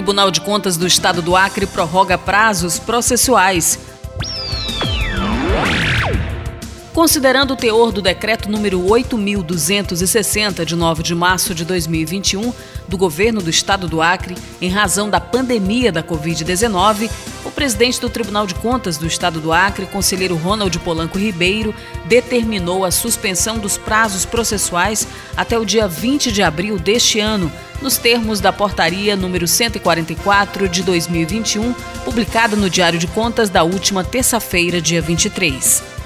Tribunal de Contas do Estado do Acre prorroga prazos processuais. Considerando o teor do decreto número 8260 de 9 de março de 2021 do governo do estado do Acre, em razão da pandemia da COVID-19, o presidente do Tribunal de Contas do estado do Acre, conselheiro Ronald Polanco Ribeiro, determinou a suspensão dos prazos processuais até o dia 20 de abril deste ano, nos termos da portaria número 144 de 2021, publicada no Diário de Contas da última terça-feira, dia 23.